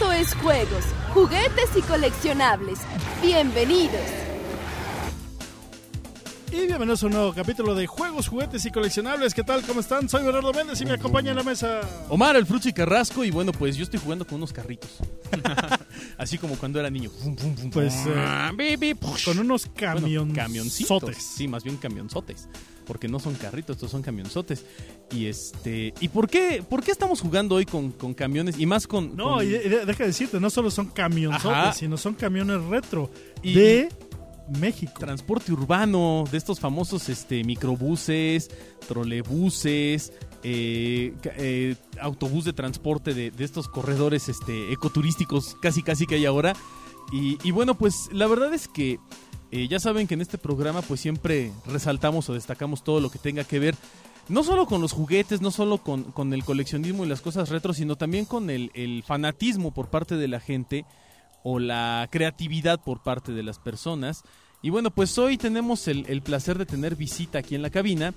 Esto es juegos, juguetes y coleccionables. Bienvenidos. Y bienvenidos a un nuevo capítulo de Juegos, Juguetes y Coleccionables. ¿Qué tal? ¿Cómo están? Soy Bernardo Méndez y me acompaña en la mesa. Omar, el Fruchi Carrasco, y bueno, pues yo estoy jugando con unos carritos. Así como cuando era niño. Pues eh, con unos Bueno, camiones. camioncitos. Sí, más bien camionzotes. Porque no son carritos, estos son camionzotes. Y este. ¿Y por qué, por qué estamos jugando hoy con, con camiones? Y más con. No, con- y de- de- deja de decirte, no solo son camionzotes, Ajá. sino son camiones retro Y- de México. transporte urbano, de estos famosos este, microbuses, trolebuses, eh, eh, autobús de transporte de, de estos corredores este, ecoturísticos casi casi que hay ahora. Y, y bueno, pues la verdad es que eh, ya saben que en este programa pues siempre resaltamos o destacamos todo lo que tenga que ver no solo con los juguetes, no solo con, con el coleccionismo y las cosas retro, sino también con el, el fanatismo por parte de la gente o la creatividad por parte de las personas. Y bueno, pues hoy tenemos el, el placer de tener visita aquí en la cabina.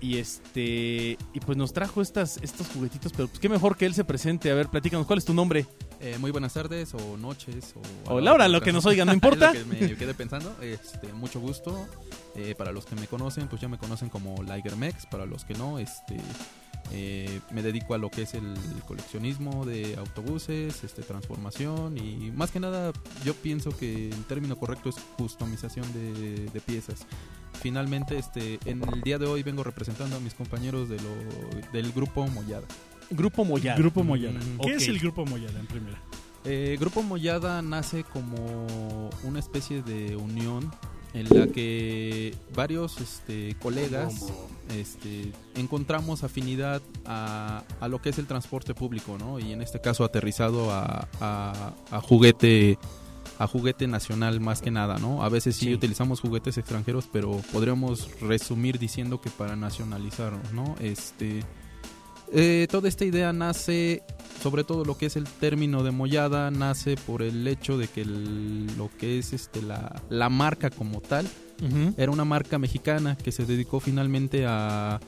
Y este y pues nos trajo estas, estos juguetitos, pero pues qué mejor que él se presente. A ver, platícanos, ¿cuál es tu nombre? Eh, muy buenas tardes o noches o, O la hora, lo que nos oigan, no importa. Lo que me quedé pensando. Este, mucho gusto. Eh, para los que me conocen, pues ya me conocen como Liger Mex. Para los que no, este, eh, me dedico a lo que es el coleccionismo de autobuses, este, transformación y más que nada, yo pienso que el término correcto es customización de, de piezas. Finalmente, este, en el día de hoy vengo representando a mis compañeros de lo, del grupo Mollada. Grupo Moyada. Grupo Moyada. Mm, ¿Qué es el Grupo Moyada en primera? Eh, Grupo Mollada nace como una especie de unión en la que varios este, colegas este, encontramos afinidad a, a lo que es el transporte público, ¿no? Y en este caso aterrizado a, a- a juguete a juguete nacional más que nada, ¿no? A veces sí, Sí. utilizamos juguetes extranjeros, pero podríamos resumir diciendo que para nacionalizarnos, ¿no? Este eh, toda esta idea nace, sobre todo lo que es el término de mollada, nace por el hecho de que el- lo que es este la, la marca como tal era una marca mexicana que se dedicó finalmente a,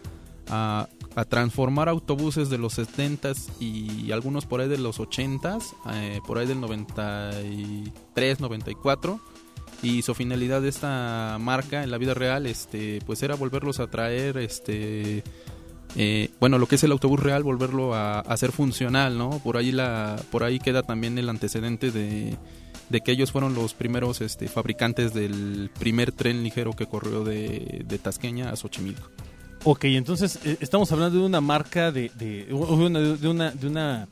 a, a transformar autobuses de los 70s y algunos por ahí de los 80s, eh, por ahí del 93, 94. Y su finalidad de esta marca en la vida real, este, pues era volverlos a traer, este, eh, bueno, lo que es el autobús real, volverlo a, hacer funcional, ¿no? Por ahí la, por ahí queda también el antecedente de, de que ellos fueron los primeros este, fabricantes del primer tren ligero que corrió de, de Tasqueña a Xochimilco. Ok, entonces eh, estamos hablando de una marca de, de, de una, de una, de una,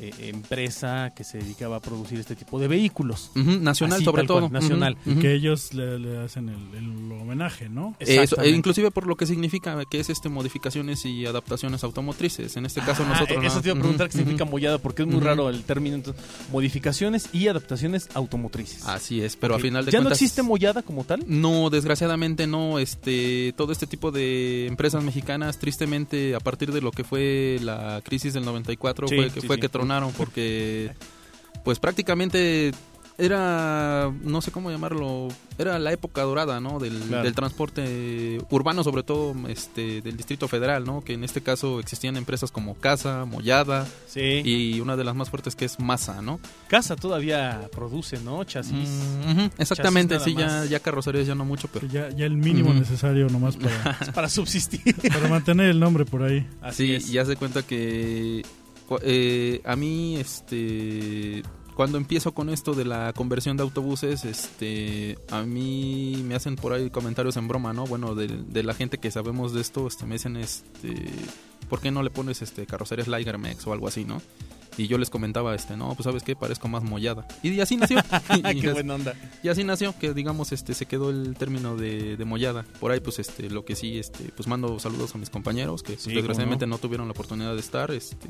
eh, empresa que se dedicaba a producir este tipo de vehículos. Nacional Así, sobre cual, todo. nacional. Ujú. que ellos le, le hacen el, el homenaje, ¿no? Eso, eh, inclusive por lo que significa que es este modificaciones y adaptaciones automotrices. En este caso Ah, nosotros... Eso no- te iba a preguntar qué significa mollada, porque es muy raro el término. Entonces, modificaciones y adaptaciones automotrices. Así es, pero Ok. a final de ¿Ya no cuentas... existe mollada como tal? No, desgraciadamente no. Este, todo este tipo de empresas mexicanas, tristemente, a partir de lo que fue la crisis del 94, Sí, fue, que, sí, fue sí. que porque, pues prácticamente era, no sé cómo llamarlo, era la época dorada, ¿no? Del, Claro. del transporte urbano, sobre todo, este, del Distrito Federal, ¿no? Que en este caso existían empresas como Casa, Mollada Sí. y una de las más fuertes que es Masa, ¿no? Casa todavía produce, ¿no? Chasis. Mm, exactamente, Chasis sí, ya, ya carrocerías ya no mucho, pero ya, ya el mínimo necesario nomás para, Para subsistir. para mantener el nombre por ahí. Así sí, es. y haz de cuenta que eh, a mí, este, cuando empiezo con esto de la conversión de autobuses, este, a mí me hacen por ahí comentarios en broma, ¿no? Bueno, de, la gente que sabemos de esto, este, me dicen, este, ¿por qué no le pones, este, carrocerías Ligermex o algo así, no? Y yo les comentaba, este, no, pues sabes qué, parezco más mollada. Y así nació. y, qué as- buena onda. y así nació, que digamos, este, se quedó el término de, de mollada. Por ahí, pues, este, lo que sí, este, pues mando saludos a mis compañeros que pues, Sí, desgraciadamente no. tuvieron la oportunidad de estar, este,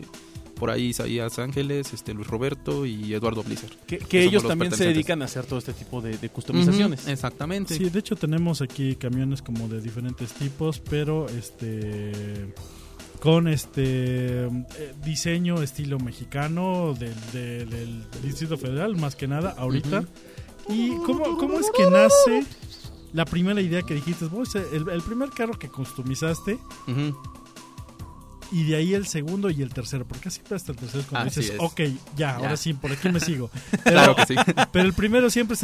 por ahí Isaías Ángeles, este, Luis Roberto y Eduardo Blizzard. Que, que que somos ellos los también se dedican a hacer todo este tipo de, de customizaciones. Exactamente. Sí, de hecho tenemos aquí camiones como de diferentes tipos, pero este con este eh, diseño estilo mexicano del, del- del Distrito Federal, más que nada, ahorita. ¿Y cómo, cómo es que nace la primera idea que dijiste? Vos, el, el primer carro que customizaste. Y de ahí el segundo y el tercero, porque siempre hasta el tercero es cuando Así dices, es. ok, ya, ahora sí, por aquí me sigo. Pero, Claro que sí. pero el primero siempre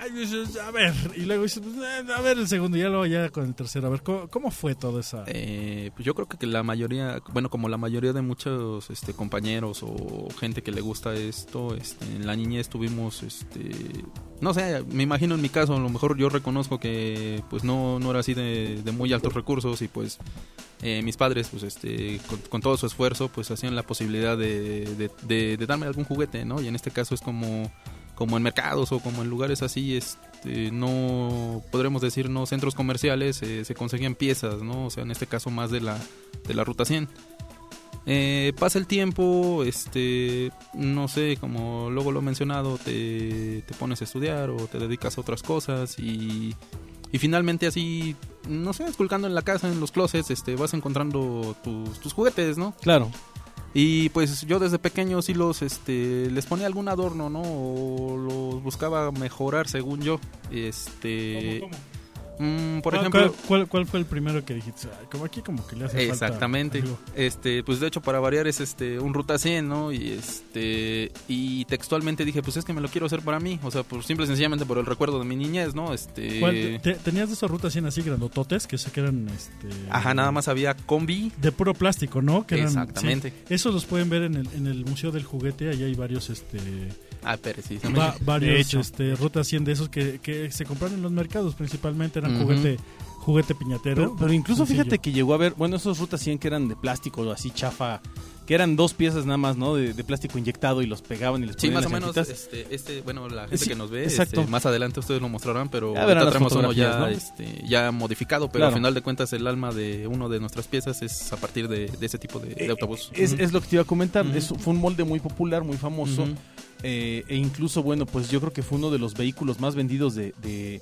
ay, dices, a ver, y luego dices, pues, eh, a ver el segundo, y ya luego ya con el tercero, a ver, ¿cómo, cómo fue todo esa? Eh, pues yo creo que la mayoría, bueno, como la mayoría de muchos este, compañeros o gente que le gusta esto, este, en la niñez tuvimos, este, no sé, me imagino en mi caso, a lo mejor yo reconozco que pues no, no era así de, de muy altos recursos y pues eh, mis padres, pues este, con, todo su esfuerzo, pues hacían la posibilidad de darme algún juguete, ¿no? Y en este caso es como, como en mercados o como en lugares así, este, no podremos decir, no centros comerciales, eh, se conseguían piezas, ¿no? O sea, en este caso más de la, de la ruta 100. Eh, pasa el tiempo, este, no sé, como luego lo he mencionado, te, te pones a estudiar o te dedicas a otras cosas y, y finalmente así, no sé, esculcando en la casa, en los closets, este, vas encontrando tus, tus juguetes, ¿no? Claro. Y pues yo desde pequeño sí los, este, les ponía algún adorno, ¿no? O los buscaba mejorar según yo. Este, ¿Cómo, cómo? Mm, por ¿Cuál- ejemplo, cuál, cuál- cuál fue el primero que dijiste? Ay, como aquí como que le hace falta Exactamente. Este, pues de hecho para variar es este un ruta 100, ¿no? Y este y textualmente dije, pues es que me lo quiero hacer para mí, o sea, por simple y sencillamente por el recuerdo de mi niñez, ¿no? Este ¿Cuál- te- tenías de esas rutas 100 así grandototes que sé que eran este Ajá, nada más había combi. de puro plástico, ¿no? Que eran- Exactamente. sí. Esos los pueden ver en el, en el Museo del Juguete, ahí hay varios este Ah, precisamente. va- varios este rutas 100 de esos que, que se compran en los mercados, principalmente eran Juguete juguete piñatero. Pero, pero incluso Sencillo. fíjate que llegó a haber, bueno, esos rutas 100 que eran de plástico o así chafa, que eran dos piezas nada más, ¿no? De, de plástico inyectado y los pegaban y les Sí, ponían más o menos, este, este, bueno, la gente Sí, que nos ve, exacto. este, más adelante ustedes lo mostrarán, pero Ya ahorita traemos uno ya, fotografías, este, ya modificado, pero Claro. al final de cuentas el alma de uno de nuestras piezas es a partir de, de ese tipo de, de Eh, autobús. Es, es lo que te iba a comentar, es- fue un molde muy popular, muy famoso. Eh, e incluso, bueno, pues yo creo que fue uno de los vehículos más vendidos de...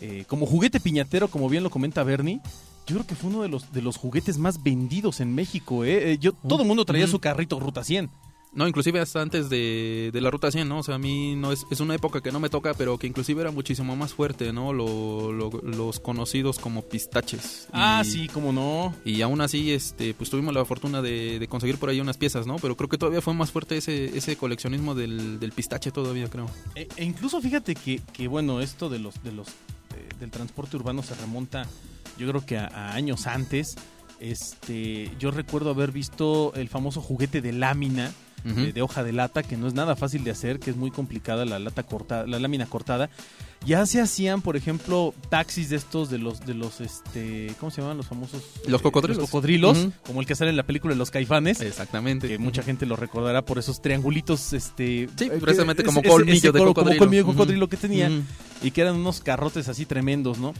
eh, como juguete piñatero, como bien lo comenta Bernie. Yo creo que fue uno de los, de los juguetes más vendidos en México. ¿eh? Eh, yo, todo el mundo traía su carrito Ruta 100. No, inclusive hasta antes de, de la ruta 100, ¿no? O sea, a mí no es, es una época que no me toca, pero que inclusive era muchísimo más fuerte, ¿no? Lo- lo- los conocidos como pistaches. Ah, Y- sí, cómo no. Y aún así, este, pues tuvimos la fortuna de, de conseguir por ahí unas piezas, ¿no? Pero creo que todavía fue más fuerte ese, ese coleccionismo del, del pistache todavía, creo. E, e incluso fíjate que, que, bueno, esto de los, de los del transporte urbano se remonta, yo creo que a, a años antes. Este, yo recuerdo haber visto el famoso juguete de lámina de, de hoja de lata, que no es nada fácil de hacer, que es muy complicada la lata cortada, la lámina cortada. Ya se hacían, por ejemplo, taxis de estos de los de los este, ¿cómo se llaman los famosos? Los cocodrilos. Los cocodrilos, Ujú. como el que sale en la película de los Caifanes. Exactamente. Que mucha gente lo recordará por esos triangulitos, este... Sí, eh, precisamente como colmillo ese de cocodrilo. Como colmillo de cocodrilo que tenía y que eran unos carrotes así tremendos, ¿no?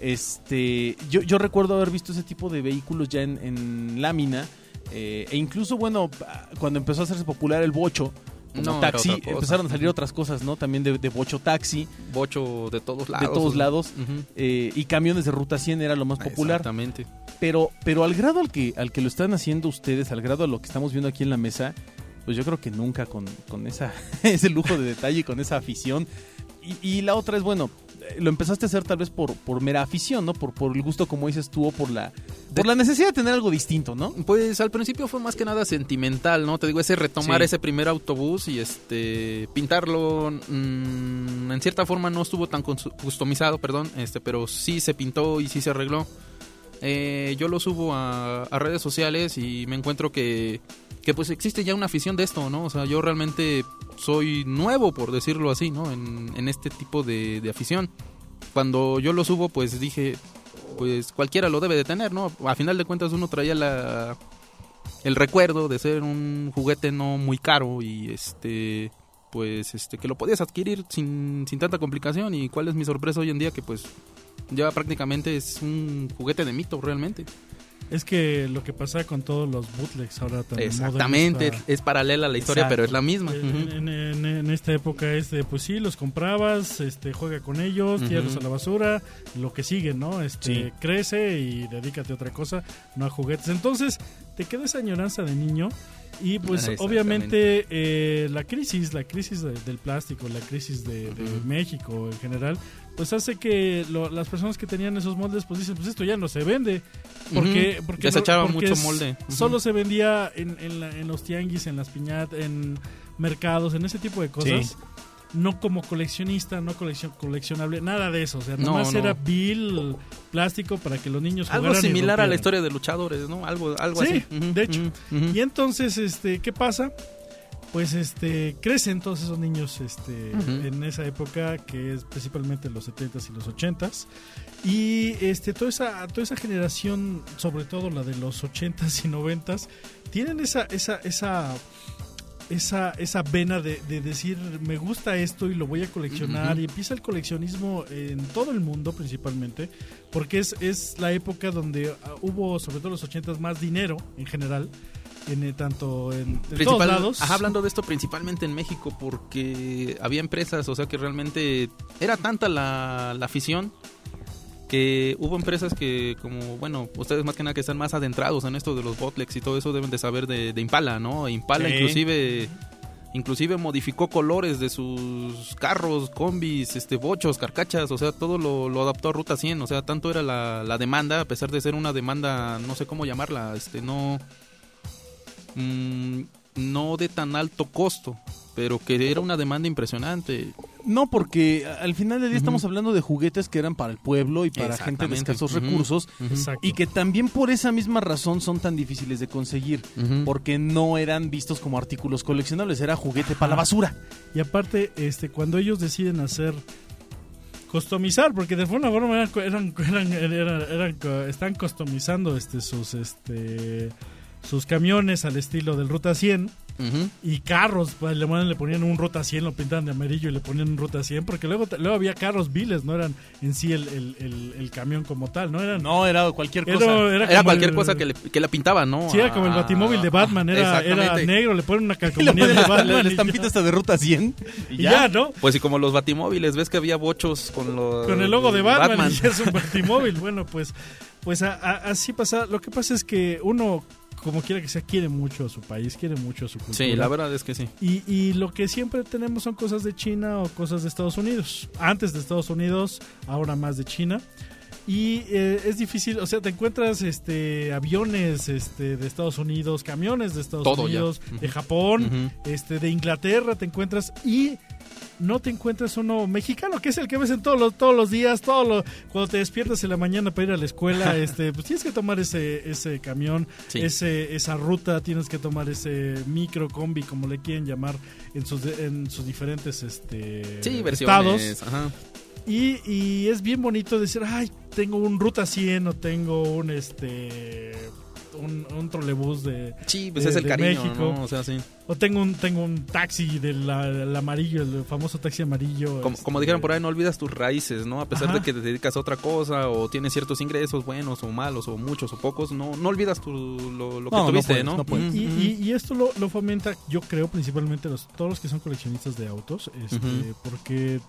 Este, yo, yo recuerdo haber visto ese tipo de vehículos ya en, en lámina eh, e incluso, bueno, cuando empezó a hacerse popular el bocho como No, era taxi, empezaron a salir otras cosas, ¿no? También de, de bocho taxi, Bocho de todos lados. de todos lados, eh, y camiones de ruta 100 era lo más popular. Exactamente. Pero, pero al grado al que, al que lo están haciendo ustedes, al grado a lo que estamos viendo aquí en la mesa, pues yo creo que nunca con, con esa, ese lujo de detalle y con esa afición. Y, y la otra es, bueno, lo empezaste a hacer tal vez por, por mera afición, ¿no? Por, por el gusto, como dices tú, o por la, por la necesidad de tener algo distinto, ¿no? Pues al principio fue más que nada sentimental, ¿no? Te digo, ese retomar Sí. ese primer autobús y este pintarlo mm, en cierta forma no estuvo tan customizado, perdón, este, pero sí se pintó y sí se arregló. Eh, yo lo subo a, a redes sociales y me encuentro que, que pues existe ya una afición de esto, ¿no? O sea, yo realmente soy nuevo, por decirlo así, ¿no? En, este tipo de, de afición. Cuando yo lo subo, pues dije, pues cualquiera lo debe de tener, ¿no? A final de cuentas uno traía la el recuerdo de ser un juguete no muy caro y este pues este que lo podías adquirir sin, sin tanta complicación y cuál es mi sorpresa hoy en día que pues ya prácticamente es un juguete de mito realmente. Es que lo que pasa con todos los bootlegs ahora también. Exactamente, es paralela a la historia, Exacto. pero es la misma. En, Ujú. en- en- en esta época es de, pues sí, los comprabas, este, juega con ellos, tírlos a la basura, lo que sigue, ¿no? Este, Sí. crece y dedícate a otra cosa, no a juguetes. Entonces, te queda esa añoranza de niño Y pues obviamente eh, la crisis, la crisis de- del plástico, la crisis de. México en general, pues hace que lo- las personas que tenían esos moldes pues dicen, pues esto ya no se vende. Porque, porque se no- echaba porque mucho molde. Solo se vendía en, en, la- en los tianguis, en las piñatas, en mercados, en ese tipo de cosas. Sí. No como coleccionista, no coleccion, coleccionable, nada de eso. O sea, No, nomás no. era bill, plástico para que los niños Algo jugaran y similar a la historia de luchadores, ¿no? Algo, algo Sí, así. De hecho. Y entonces, este, ¿qué pasa? Pues este crecen todos esos niños este, en esa época que es principalmente los 70s y los 80s y este toda esa toda esa generación, sobre todo la de los 80s y 90s, tienen esa esa esa esa, esa vena de, de decir me gusta esto y lo voy a coleccionar y empieza el coleccionismo en todo el mundo principalmente porque es, es la época donde ah, hubo sobre todo los 80s más dinero en general en eh, tanto en, en todos lados. Ajá, hablando de esto principalmente en México porque había empresas, o sea que realmente era tanta la, la afición que hubo empresas que como, bueno, ustedes más que nada que están más adentrados en esto de los botlegs y todo eso deben de saber de, de Impala, ¿no? Impala Sí. inclusive inclusive modificó colores de sus carros, combis, este bochos, carcachas, o sea, todo lo, lo adaptó a Ruta 100, o sea, tanto era la, la demanda, a pesar de ser una demanda, no sé cómo llamarla, este, no mm, no de tan alto costo, pero que era una demanda impresionante. No, porque al final del día estamos hablando de juguetes que eran para el pueblo y para gente de escasos Ujú. recursos Exacto. y que también por esa misma razón son tan difíciles de conseguir. Porque no eran vistos como artículos coleccionables, era juguete para la basura. Y aparte, este, cuando ellos deciden hacer customizar, porque de alguna forma eran, eran, eran, eran- están customizando este, sus, este, sus camiones al estilo del Ruta 100 Y carros, pues, le, ponían- le ponían un Ruta 100, lo pintaban de amarillo y le ponían un Ruta 100, porque luego, luego había carros viles, no eran en sí el, el, el- el camión como tal, no eran... No, era cualquier cosa. era cualquier cosa que, le, que la pintaban, ¿no? Sí, era como el Ah, batimóvil de Batman, era, negro, le ponen una calcomanía de Batman la- estampita esta de ruta 100 y, Y ya, ¿no? Pues y como los batimóviles, ves que había bochos con los... con el logo de Batman, y es un batimóvil. Bueno, pues, pues a- a- así pasa. Lo que pasa es que uno, como quiera que sea, quiere mucho a su país, quiere mucho a su cultura. Sí, la verdad es que sí. Y, y lo que siempre tenemos son cosas de China o cosas de Estados Unidos. Antes de Estados Unidos, ahora más de China. Y eh, es difícil, o sea, te encuentras este aviones este, de Estados Unidos, camiones de Estados Todo ya. Unidos, de. Japón, este, de Inglaterra te encuentras y no te encuentras uno mexicano, que es el que ves en todos los, todos los días, todo lo, cuando te despiertas en la mañana para ir a la escuela, este, pues tienes que tomar ese, ese camión, Sí. ese, esa ruta, tienes que tomar ese micro combi, como le quieren llamar, en sus, en sus diferentes este, Sí, estados. Ajá. Y, y es bien bonito decir, ay, tengo un Ruta 100 o tengo un este un, un trolebús de Sí, pues de- es el cariño, México. ¿no? O sea, sí. o tengo un tengo un taxi del del amarillo, el famoso taxi amarillo. Como, como este, dijeron por ahí, no olvidas tus raíces, ¿no? A pesar Ajá. de que te dedicas a otra cosa o tienes ciertos ingresos buenos o malos o muchos o pocos, no, no olvidas tu, lo, lo que No, no tuviste, puedes, ¿no? puedes. Y, y- y esto lo, lo fomenta, yo creo, principalmente los, todos los que son coleccionistas de autos, este, porque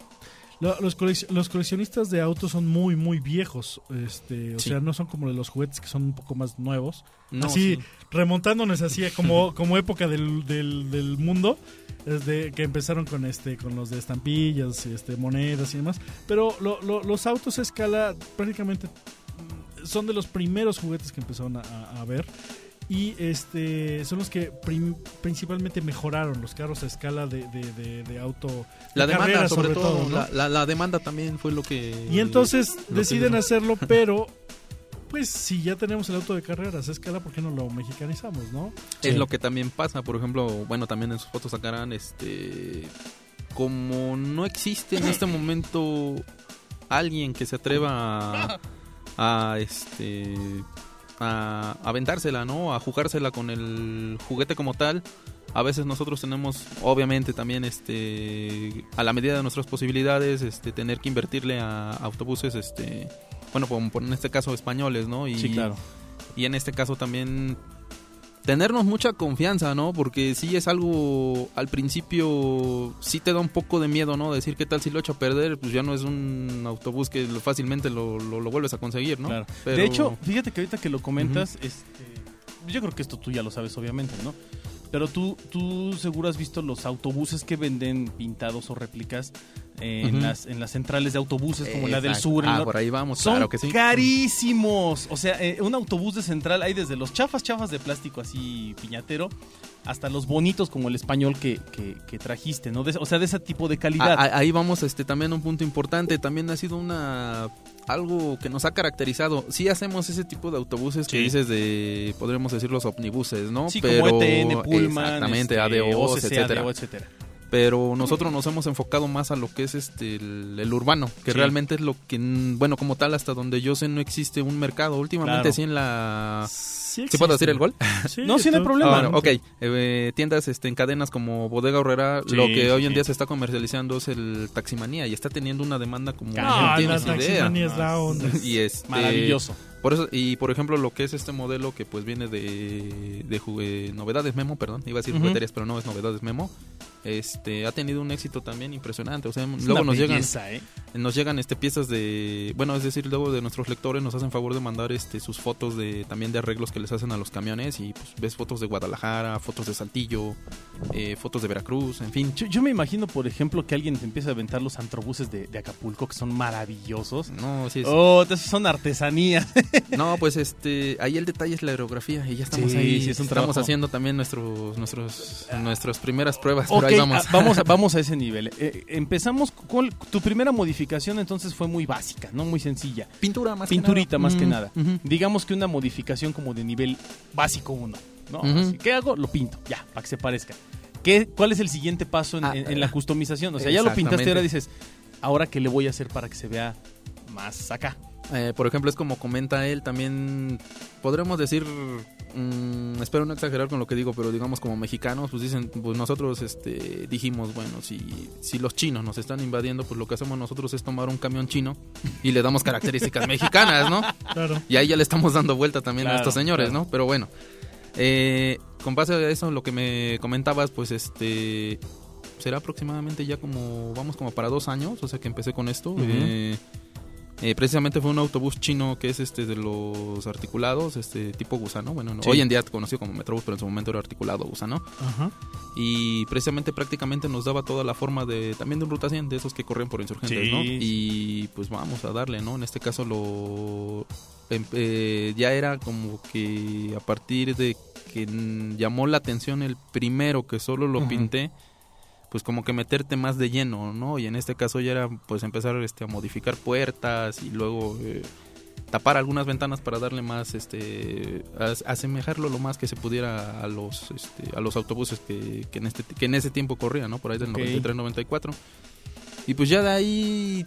los, los coleccionistas de autos son muy, muy viejos, este, o Sí. sea, no son como los juguetes que son un poco más nuevos. No, así, sí. remontándonos así a como, como época del, del, del mundo, desde que empezaron con este con los de estampillas, este, monedas y demás. Pero lo- lo- los autos a escala prácticamente son de los primeros juguetes que empezaron a ver. Y este son los que prim- principalmente mejoraron los carros a escala de, de- de- de auto. La de demanda, carrera, sobre, todo, ¿no? la, la- la demanda también fue lo que... Y entonces lo deciden hacerlo, pero pues si ya tenemos el auto de carreras a escala, ¿por qué no lo mexicanizamos, no? Es Sí. lo que también pasa, por ejemplo, bueno, también en sus fotos sacarán, este, como no existe en este momento alguien que se atreva a, a, este, a aventársela, ¿no? A jugársela con el juguete como tal. A veces nosotros tenemos, obviamente, también, este, a la medida de nuestras posibilidades, este, tener que invertirle a autobuses, este, bueno, por- en este caso españoles, ¿no? Y, Sí, claro. y en este caso también tenernos mucha confianza, ¿no? Porque sí es algo, al principio sí te da un poco de miedo, ¿no? Decir qué tal si lo echo a perder, pues ya no es un autobús que fácilmente lo, lo, lo vuelves a conseguir, ¿no? Claro. Pero- De hecho, fíjate que ahorita que lo comentas, este, yo creo que esto tú ya lo sabes, obviamente, ¿no? Pero tú, tú seguro has visto los autobuses que venden pintados o réplicas en, las, en las centrales de autobuses como la del sur. Ah, por ahí vamos, Son claro que sí. carísimos. O sea, eh, un autobús de central hay desde los chafas, chafas de plástico así piñatero, hasta los bonitos como el español que, que- que trajiste, ¿no? De- o sea, de ese tipo de calidad. Ah, ah, ahí vamos este también a un punto importante, también ha sido una algo que nos ha caracterizado. Sí hacemos ese tipo de autobuses que dices de podríamos decir los omnibuses, ¿no? sí, Pero como ETN, Pullman, exactamente, este, ADOs, OCC, etcétera. ADO, etcétera. Pero nosotros nos hemos enfocado más a lo que es este el, el urbano, que Sí. realmente es lo que bueno, como tal hasta donde yo sé no existe un mercado. Últimamente Claro. sí en la Sí, ¿Sí puedo decir el gol? Sí, No, sí, no hay problema. Ah, bueno, ok. Eh, tiendas este, en cadenas como Bodega Horrera, Sí, lo que sí, hoy en sí. día se está comercializando es el Taximanía y está teniendo una demanda como. Ah, no la tienes idea. taximanía es la onda. Y este, Maravilloso. Por eso, y por ejemplo, lo que es este modelo que pues viene de, de jugue- novedades Memo, perdón, iba a decir Ujú. jugueterías, pero no es novedades Memo. Este ha tenido un éxito también impresionante. O sea, Es luego una nos llegan ¿eh? nos llegan este piezas de bueno es decir luego de nuestros lectores nos hacen favor de mandar este sus fotos de también de arreglos que les hacen a los camiones y pues ves fotos de Guadalajara fotos de Saltillo eh, fotos de Veracruz en fin Yo, yo me imagino, por ejemplo, que alguien te empieza a aventar los antrobuses de, de Acapulco, que son maravillosos. no sí es- Oh, son artesanías. no pues este ahí el detalle es la aerografía y ya estamos Sí, ahí sí, es un estamos trabajo. haciendo también nuestros nuestros nuestras primeras pruebas pero Ok, ahí vamos ah, vamos, a, vamos a ese nivel. Eh, empezamos con tu primera modificación, entonces fue muy básica, no muy sencilla. pintura más Pinturita que nada. más que nada. Digamos que una modificación como de nivel básico 1. ¿no? Así, ¿Qué hago? Lo pinto, ya, para que se parezca. ¿Qué, ¿Cuál es el siguiente paso en, Ah, en- en la eh, customización? O sea, ya lo pintaste y ahora dices, ¿ahora qué le voy a hacer para que se vea más acá? Eh, por ejemplo, es como comenta él, también podremos decir, mm, espero no exagerar con lo que digo, pero digamos como mexicanos, pues dicen, pues nosotros este, dijimos, bueno, si, si los chinos nos están invadiendo, pues lo que hacemos nosotros es tomar un camión chino y le damos características mexicanas, ¿no? Claro. Y ahí ya le estamos dando vuelta también a estos señores, claro. ¿no? Pero bueno, eh, con base a eso, lo que me comentabas, pues este será aproximadamente ya como, vamos como para dos años, o sea que empecé con esto. Eh, eh, precisamente fue un autobús chino que es este de los articulados, este tipo gusano. Bueno, Sí. hoy en día conocido como Metrobús, pero en su momento era articulado gusano. Ajá. Y precisamente prácticamente nos daba toda la forma de también de un ruta 100, de esos que corren por insurgentes, Sí. ¿no? Y pues vamos a darle, ¿no? En este caso lo em- eh, ya era como que a partir de que llamó la atención el primero que solo lo pinté, pues como que meterte más de lleno, ¿no? Y en este caso ya era pues empezar este a modificar puertas y luego eh, tapar algunas ventanas para darle más este as- asemejarlo lo más que se pudiera a los este, a los autobuses que, que en este que en ese tiempo corrían, ¿no? Por ahí del Ok. 93 94. Y pues ya de ahí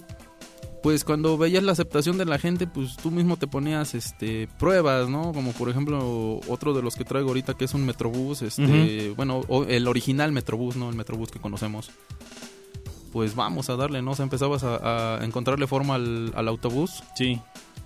pues cuando veías la aceptación de la gente, pues tú mismo te ponías este pruebas, ¿no? Como por ejemplo otro de los que traigo ahorita que es un Metrobús, este, bueno, o- el original Metrobús, no el Metrobús que conocemos. Pues vamos a darle, ¿no? O sea, empezabas a, a encontrarle forma al, al autobús Sí.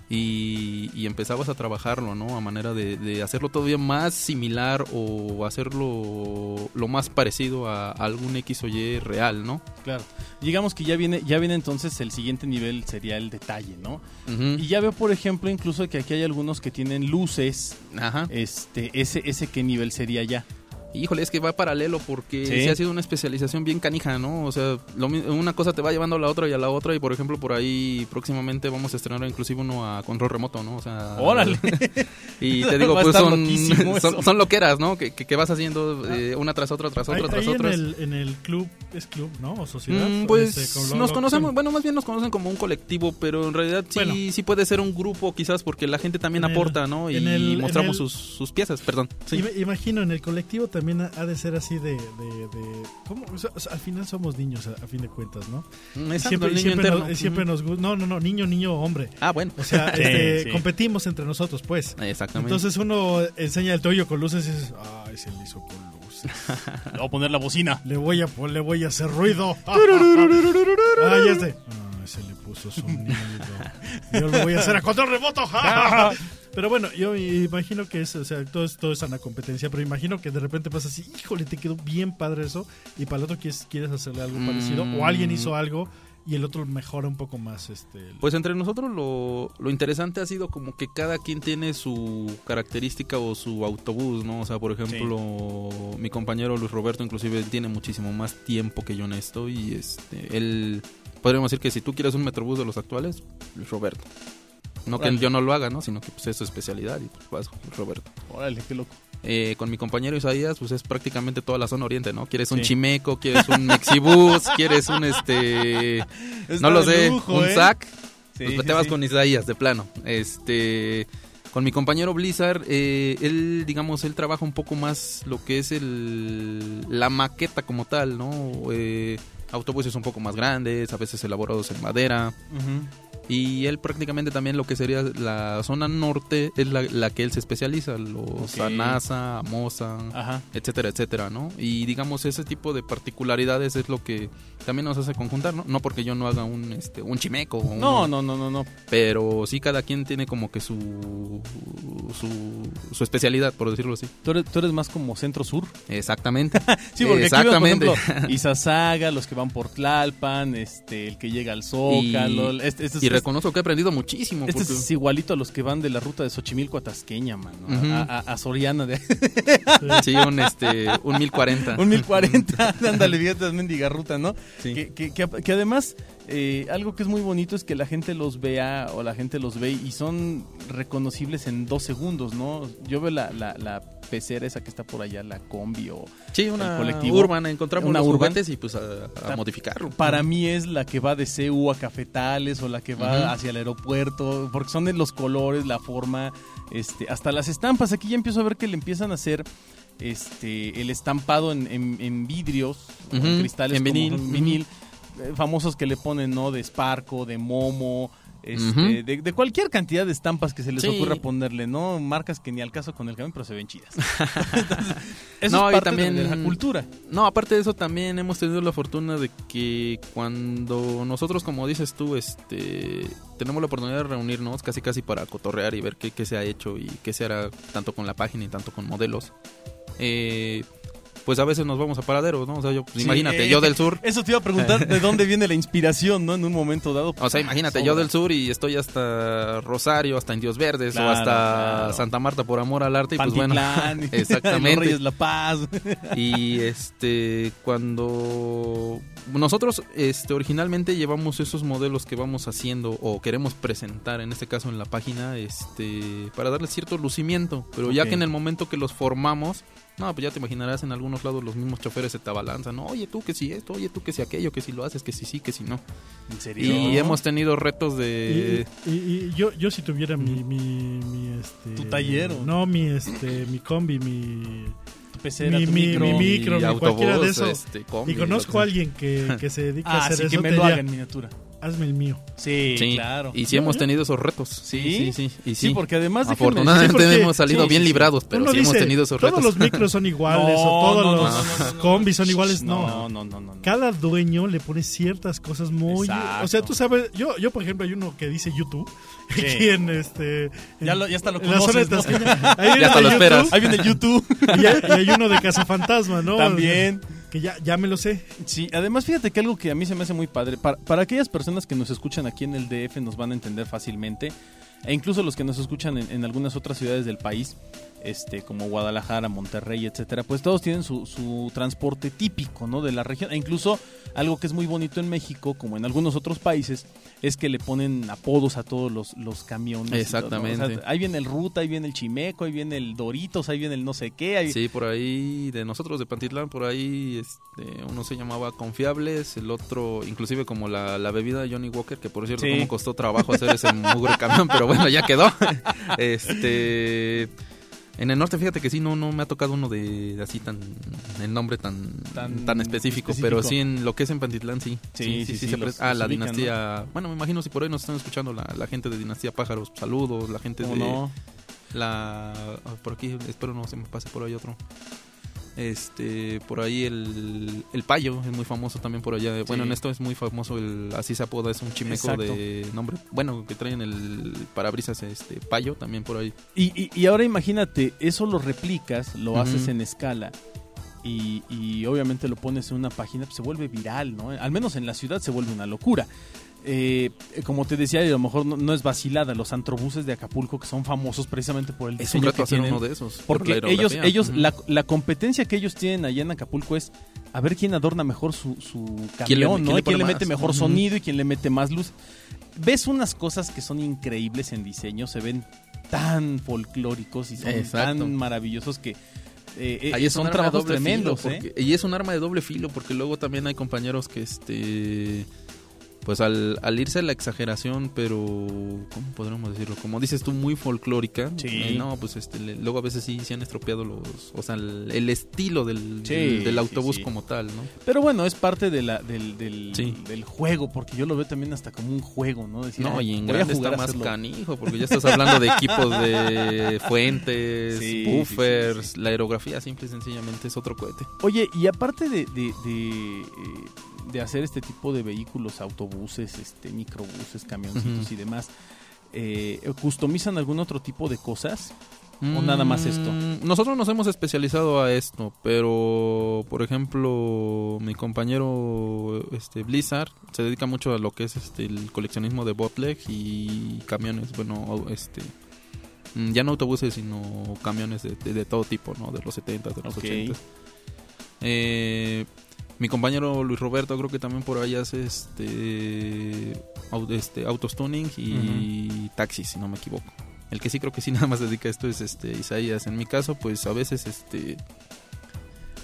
Y, y empezabas a trabajarlo, ¿no? A manera de, de hacerlo todavía más similar o hacerlo lo más parecido a algún X o Y real, ¿no? Claro. Digamos que ya viene, ya viene entonces el siguiente nivel sería el detalle, ¿no? Y ya veo, por ejemplo, incluso que aquí hay algunos que tienen luces. Ajá. Este, ese, ese qué nivel sería ya. Híjole, es que va paralelo porque Sí. sí. ha sido una especialización bien canija, ¿no? O sea, lo una cosa te va llevando a la otra y a la otra y por ejemplo por ahí próximamente vamos a estrenar inclusive uno a control remoto, ¿no? O sea, Órale. Y te digo, pues son, son, son loqueras, ¿no? Que, que, que vas haciendo eh, una tras otra, tras otra, tras otra. en, el, en el club, ¿es club, no? ¿O sociedad? Mm, pues Este, lo- nos conocemos, bueno, más bien nos conocen como un colectivo, pero en realidad sí, Bueno. sí puede ser un grupo quizás porque la gente también En el- aporta, ¿no? Y el- mostramos el- sus, sus piezas, perdón. Sí. Imagino, en el colectivo también ha ha de ser así de... de, de- ¿cómo? O sea, o sea, al final somos niños, a, a fin de cuentas, ¿no? Mm, exacto, siempre niño siempre nos, siempre nos gusta... No, no, no, niño, niño, hombre. Ah, bueno. O sea, Sí, este, sí. competimos entre nosotros, pues. Exactamente. Entonces uno enseña el toyo con luces y dices, ay, se le hizo con luces. Le voy a poner la bocina. Le voy a, le voy a hacer ruido. ah, ya sé. Se le puso sonido. Yo lo voy a hacer a control remoto. Pero bueno, yo imagino que es, o sea, todo es, todo es una competencia, pero imagino que de repente pasa así, híjole, te quedó bien padre eso, y para el otro quieres, quieres hacerle algo parecido, o alguien hizo algo y el otro mejora un poco más este el- Pues entre nosotros lo, lo interesante ha sido como que cada quien tiene su característica o su autobús, ¿no? O sea, por ejemplo, mi compañero Luis Roberto inclusive tiene muchísimo más tiempo que yo en esto y este él podríamos decir que si tú quieres un metrobús de los actuales, Roberto. No que yo no lo haga, ¿no? Sino que pues es su especialidad y pues vas Roberto. Órale, qué loco. Eh, con mi compañero Isaías, pues es prácticamente toda la zona oriente, ¿no? Quieres un Sí. chimeco, quieres un mexibus, quieres un este... no lo sé, un ¿eh? sac. Sí, Pues sí, te vas con Isaías, de plano. Este, con mi compañero Blizzard, eh, él, digamos, él trabaja un poco más lo que es el, la maqueta como tal, ¿no? Eh, autobuses un poco más grandes, a veces elaborados en madera. Y él prácticamente también lo que sería la zona norte es la, la que él se especializa, los Ok. Anasa, Amosa, Ajá. etcétera, etcétera, ¿no? Y digamos ese tipo de particularidades es lo que también nos hace conjuntar, ¿no? No porque yo no haga un este un chimeco o un- No, no, no, no, no. pero sí cada quien tiene como que su su, su especialidad, por decirlo así. Tú eres, tú eres más como centro-sur. Exactamente. Sí, porque Exactamente. aquí vemos, por ejemplo, Izazaga, los que van por Tlalpan, este, el que llega al Zócalo. Y- este, este es- y reconozco que he aprendido muchísimo. este porque- es igualito a los que van de la ruta de Xochimilco a Tasqueña, mano. a- a, a- a Soriana de Sí, un este un 1040. un 1040. Ándale, es mendiga ruta, ¿no? Sí. Que, que- que- que además, eh, algo que es muy bonito es que la gente los vea o la gente los ve y son reconocibles en dos segundos, ¿no? Yo veo la, la, la pecera esa que está por allá, la combi o... Sí, una colectivo. urban, encontramos Una los urban. juguetes y pues a, a modificarlo. Para mí es la que va de CU a Cafetales o la que va hacia el aeropuerto, porque son de los colores, la forma, este, hasta las estampas. Aquí ya empiezo a ver que le empiezan a hacer este el estampado en, en- en vidrios, en cristales, en como vinil, eh, famosos que le ponen, ¿no? De Sparco, de Momo. Este, de, de cualquier cantidad de estampas que se les Sí. ocurra ponerle, ¿no? Marcas que ni al caso con el camión, pero se ven chidas. Entonces, eso No, es y parte también- de la cultura. No, aparte de eso también hemos tenido la fortuna de que cuando nosotros, como dices tú, este, tenemos la oportunidad de reunirnos casi casi para cotorrear y ver qué, qué se ha hecho y qué se hará tanto con la página y tanto con modelos. Eh, pues a veces nos vamos a paraderos, ¿no? O sea, yo, pues, Sí, imagínate, eh, yo del sur. Eso te iba a preguntar de dónde viene la inspiración, ¿no? En un momento dado. O sea, imagínate, yo del sur y estoy hasta Rosario, hasta Indios Verdes Claro, o hasta claro. Santa Marta por amor al arte y pues bueno, exactamente. Reyes La Paz. Y este cuando nosotros este originalmente llevamos esos modelos que vamos haciendo o queremos presentar en este caso en la página este para darle cierto lucimiento, pero ya que en el momento que los formamos no, pues ya te imaginarás en algunos lados los mismos choferes se te abalanzan, ¿no? oye tú que si esto, oye tú que si aquello, que si lo haces, que si sí, que si no. ¿En serio? Y hemos tenido retos de... Y, y- y yo, yo si tuviera mi, mi, mi, este, Tu taller, ¿o? No, mi este mi combi, mi Tu pecera, mi- tu mi- micro. mi micro, cualquiera de eso. este, combi, y conozco a alguien que, que se dedica a Ah, hacer sí, eso, que me lo haga en miniatura. Hazme el mío. Sí, Sí, claro. Y sí No, hemos tenido esos retos. ¿Sí? Sí, sí, y Sí, sí. porque además Afortunadamente porque- hemos salido sí, bien sí, sí. librados, pero sí hemos dice, tenido esos todos retos. los micros son iguales No, o todos no, no, los no, no, no, combis son iguales, No, no. no, no, no. no. Cada dueño le pone ciertas cosas muy... Exacto. O sea, tú sabes, yo, yo por ejemplo hay uno que dice YouTube, Sí. aquí en este... en- Ya lo- ya hasta lo en la zona de conoces, Ya hasta lo YouTube, esperas. Ahí viene YouTube. Y hay, y hay uno de Cazafantasma, ¿no? También. Que ya, ya me lo sé. Sí, además fíjate que algo que a mí se me hace muy padre, para, para aquellas personas que nos escuchan aquí en el DF nos van a entender fácilmente, e incluso los que nos escuchan en, en algunas otras ciudades del país, este, como Guadalajara, Monterrey, etcétera, pues todos tienen su, su transporte típico, ¿no? De la región, e incluso algo que es muy bonito en México, como en algunos otros países, es que le ponen apodos a todos los, los camiones. y todo, ¿no? Exactamente. O sea, ahí viene el Ruta, ahí viene el Chimeco, ahí viene el Doritos, ahí viene el no sé qué, ahí... Sí, por ahí, de nosotros de Pantitlán, por ahí este, uno se llamaba Confiables, el otro, inclusive como la, la bebida de Johnny Walker, que por cierto, Sí. como costó trabajo hacer ese mugre camión, pero bueno, ya quedó. Este. En el norte, fíjate que sí, no, no me ha tocado uno de, de así tan. El nombre tan, Tan tan, específico, específico. pero sí en lo que es en Pantitlán, sí. Sí, sí, sí, se los- pre- ah, los la ubican, dinastía. Bueno, me imagino si por ahí nos están escuchando la, la gente de Dinastía Pájaros, saludos, la gente ¿Cómo de. no? La. Por aquí, espero no se me pase por ahí otro. Este, por ahí el, el payo es muy famoso también por allá. Bueno, Sí. en esto es muy famoso el, así se apoda, es un chimeco Exacto. de nombre, bueno, que traen el parabrisas este payo también por ahí. Y, y- y ahora imagínate, eso lo replicas, lo haces en escala y, y obviamente lo pones en una página, pues se vuelve viral, ¿no? Al menos en la ciudad se vuelve una locura. Eh, como te decía, y a lo mejor no, no es vacilada, los antrobuses de Acapulco que son famosos precisamente por el Es un diseño reto que tienen. uno de esos. por Porque la ellos, ellos la, la competencia que ellos tienen allá en Acapulco es a ver quién adorna mejor su, su ¿Quién le- camión, quién ¿no? le Y quién pone le mete mejor sonido y quién le mete más luz. Ves unas cosas que son increíbles en diseño, se ven tan folclóricos y son Exacto. tan maravillosos que eh, eh, Ahí es son un trabajos tremendos, ¿eh? porque- Y es un arma de doble filo, porque luego también hay compañeros que, este, pues al, al irse a la exageración, pero, ¿cómo podríamos decirlo? Como dices tú, muy folclórica. Sí. eh, no, pues este, le- luego a veces sí se han estropeado los, o sea, el, el estilo del, Sí, del, del sí, autobús sí. como tal, ¿no? Pero bueno, es parte de la, del, del, juego, porque yo lo veo también hasta como un juego, ¿no? Decir, No, "Ay, y en grande está más hacerlo". canijo, porque ya estás hablando de equipos de fuentes, buffers, la aerografía simple y sencillamente es otro cohete. Oye, y aparte de, de, de, eh, de hacer este tipo de vehículos, autobuses, este, microbuses, camioncitos Ujú. y demás, eh, ¿customizan algún otro tipo de cosas? ¿O nada más esto? Mm, Nosotros nos hemos especializado a esto, pero por ejemplo, mi compañero este Blizzard se dedica mucho a lo que es este el coleccionismo de botleg y camiones, bueno, este mm, ya no autobuses, sino camiones de, de- de todo tipo, ¿no? De los 70, de los Ok. 80. Eh, mi compañero Luis Roberto creo que también por ahí hace este, este autostuning y taxis, si no me equivoco. El que sí creo que sí nada más dedica a esto es este Isaías. En mi caso, pues a veces este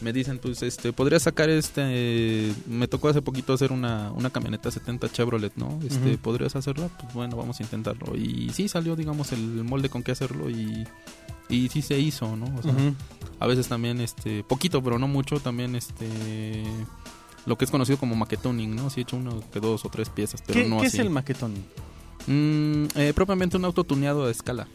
me dicen, pues este podría sacar este me tocó hace poquito hacer una, una camioneta 70 Chevrolet, ¿no? Este. ¿podrías hacerla? Pues bueno, vamos a intentarlo. Y sí salió, digamos, el molde con qué hacerlo y y sí se hizo, ¿no? O sea, a veces también este poquito pero no mucho también este lo que es conocido como maquetoning no sí he hecho uno que dos o tres piezas pero ¿Qué, no qué así es el maquetón? Mm, eh, propiamente un auto tuneado a escala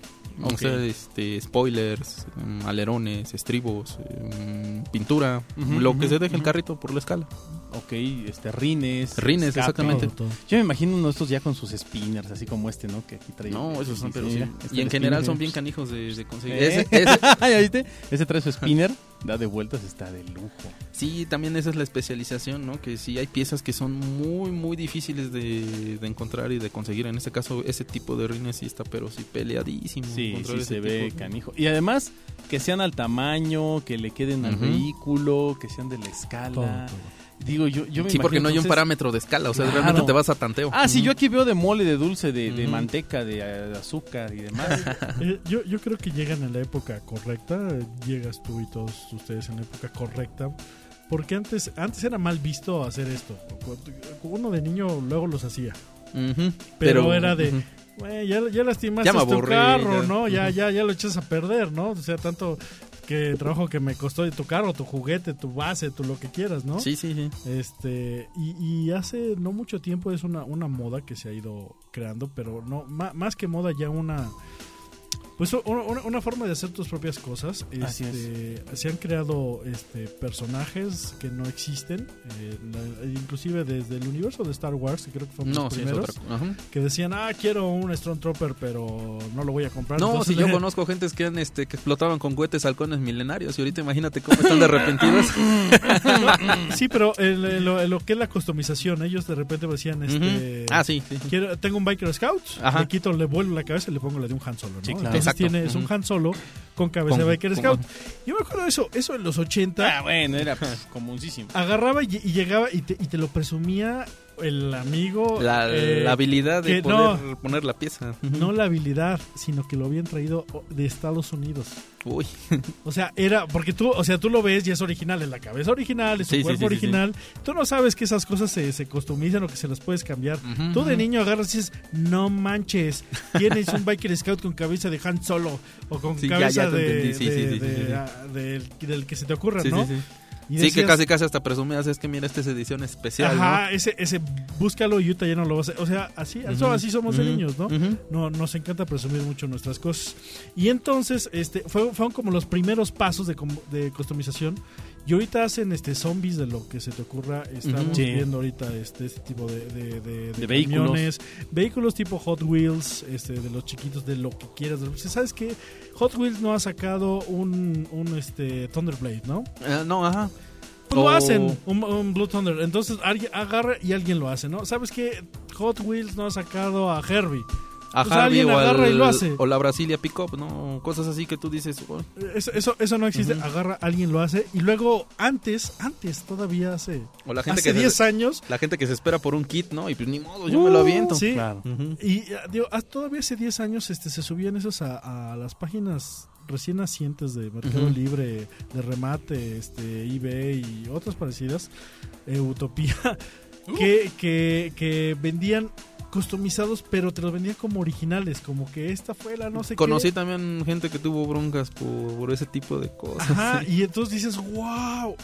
Ok. o sea este spoilers mm, alerones estribos mm, pintura lo que se deje el carrito por la escala Ok, este, rines. Rines, escape. exactamente. Todo, todo. Yo me imagino uno de estos ya con sus spinners, así como este, ¿no? Que aquí trae. no esos son pero sí. Mira, este y en general spinner, son bien canijos de, de conseguir ¿Eh? Ese- ese- ¿Ya viste? Ese trae su spinner, da de vueltas, está de lujo. Sí, también esa es la especialización, ¿no? Que sí hay piezas que son muy, muy difíciles de, de encontrar y de conseguir. En este caso, ese tipo de rines sí está, pero sí peleadísimo. Sí, sí se ve tipo. canijo. Y además, que sean al tamaño, que le queden al vehículo, que sean de la escala. Todo, todo. Digo, yo, yo me Sí, porque no hay un parámetro de escala, o sea, Claro. realmente te vas a tanteo. Ah, sí, yo aquí veo de mole, de dulce, de, de manteca, de, eh, de azúcar y demás. Eh, yo, yo creo que llegan en la época correcta. Llegas tú y todos ustedes en la época correcta. Porque antes, antes era mal visto hacer esto. Uno de niño luego los hacía. Pero era de- ya, ya lastimaste Ya me tu aburrí, carro, ya. ¿no? Ya, ya, ya lo echas a perder, ¿no? O sea, tanto que trabajo que me costó de tu carro, tu juguete, tu base, tu lo que quieras, ¿no? Sí, sí, sí. Este, y, y hace no mucho tiempo es una, una moda que se ha ido creando, pero no, ma- más que moda ya una pues una, una forma de hacer tus propias cosas. Así Este, Se han creado este, personajes que no existen, eh, la- inclusive desde el universo de Star Wars, que creo que fueron No, los sí, es primeros, que decían, ah, quiero un Stormtrooper, pero no lo voy a comprar. No, Entonces si yo conozco gentes que han este que explotaban con cohetes halcones milenarios y ahorita imagínate cómo están de arrepentidos. Sí, pero en lo, que es la customización, ellos de repente me decían, este... Ah, sí. Quiero, tengo un Biker Scout, Ajá. le quito, le vuelvo la cabeza y le pongo la de un Han Solo, ¿no? Sí, claro. Entonces Exacto. tiene, es un. Han Solo con cabeza Con- de Biker con- Scout. Yo me acuerdo de eso, eso en los 80, ah, bueno, era pues, comunísimo. agarraba y, y llegaba y te, y te lo presumía el amigo. La, eh, la habilidad de poder poner la pieza. no la habilidad, sino que lo habían traído de Estados Unidos. Uy. O sea, era, porque tú, o sea, tú lo ves y es original, es la cabeza original, es su Sí, cuerpo sí, sí, original. Tú no sabes que esas cosas se, se customizan o que se las puedes cambiar. Tú de niño agarras y dices, no manches, tienes un Biker Scout con cabeza de Han Solo o con cabeza de, del, que se te ocurra, Sí, ¿no? Sí, que casi casi hasta presumías, es que mira, esta es edición especial, Ajá, ese, ese, búscalo y Utah ya no lo vas a... O sea, así, así somos de niños, ¿no? No, nos encanta presumir mucho nuestras cosas. Y entonces, este, fue, fueron como los primeros pasos de, de customización. Y ahorita hacen este zombies de lo que se te ocurra. Estamos. Sí. viendo ahorita este, este tipo de, de, de- de De vehículos. camiones. Vehículos tipo Hot Wheels, este, de los chiquitos, de lo que quieras. ¿Sabes qué? Hot Wheels no ha sacado un, un este, Thunderblade, ¿no? Eh, no, ajá. Pues lo hacen, un, un Blue Thunder. Entonces alguien agarra y alguien lo hace, ¿no? ¿Sabes qué? Hot Wheels no ha sacado a Herbie. A Pues Harvey o, agarra al- y lo hace. o la Brasilia Pickup, ¿no? Cosas así que tú dices, "Oh, Eso, eso, eso no existe. Agarra, alguien lo hace. Y luego, antes, antes, todavía hace, O la gente hace que 10 se, años. la gente que se espera por un kit, ¿no? Y pues ni modo, yo me lo aviento. Sí. Claro. Y ah, digo, ah, todavía hace 10 años este, se subían esos a, a las páginas recién nacientes de Mercado. Libre, de Remate, este, eBay y otras parecidas, eh, Utopía, que, que, que vendían customizados, pero te los vendían como originales, como que esta fue la no sé Conocí qué. también gente que tuvo broncas por, por ese tipo de cosas. Ajá, sí. y entonces dices, wow.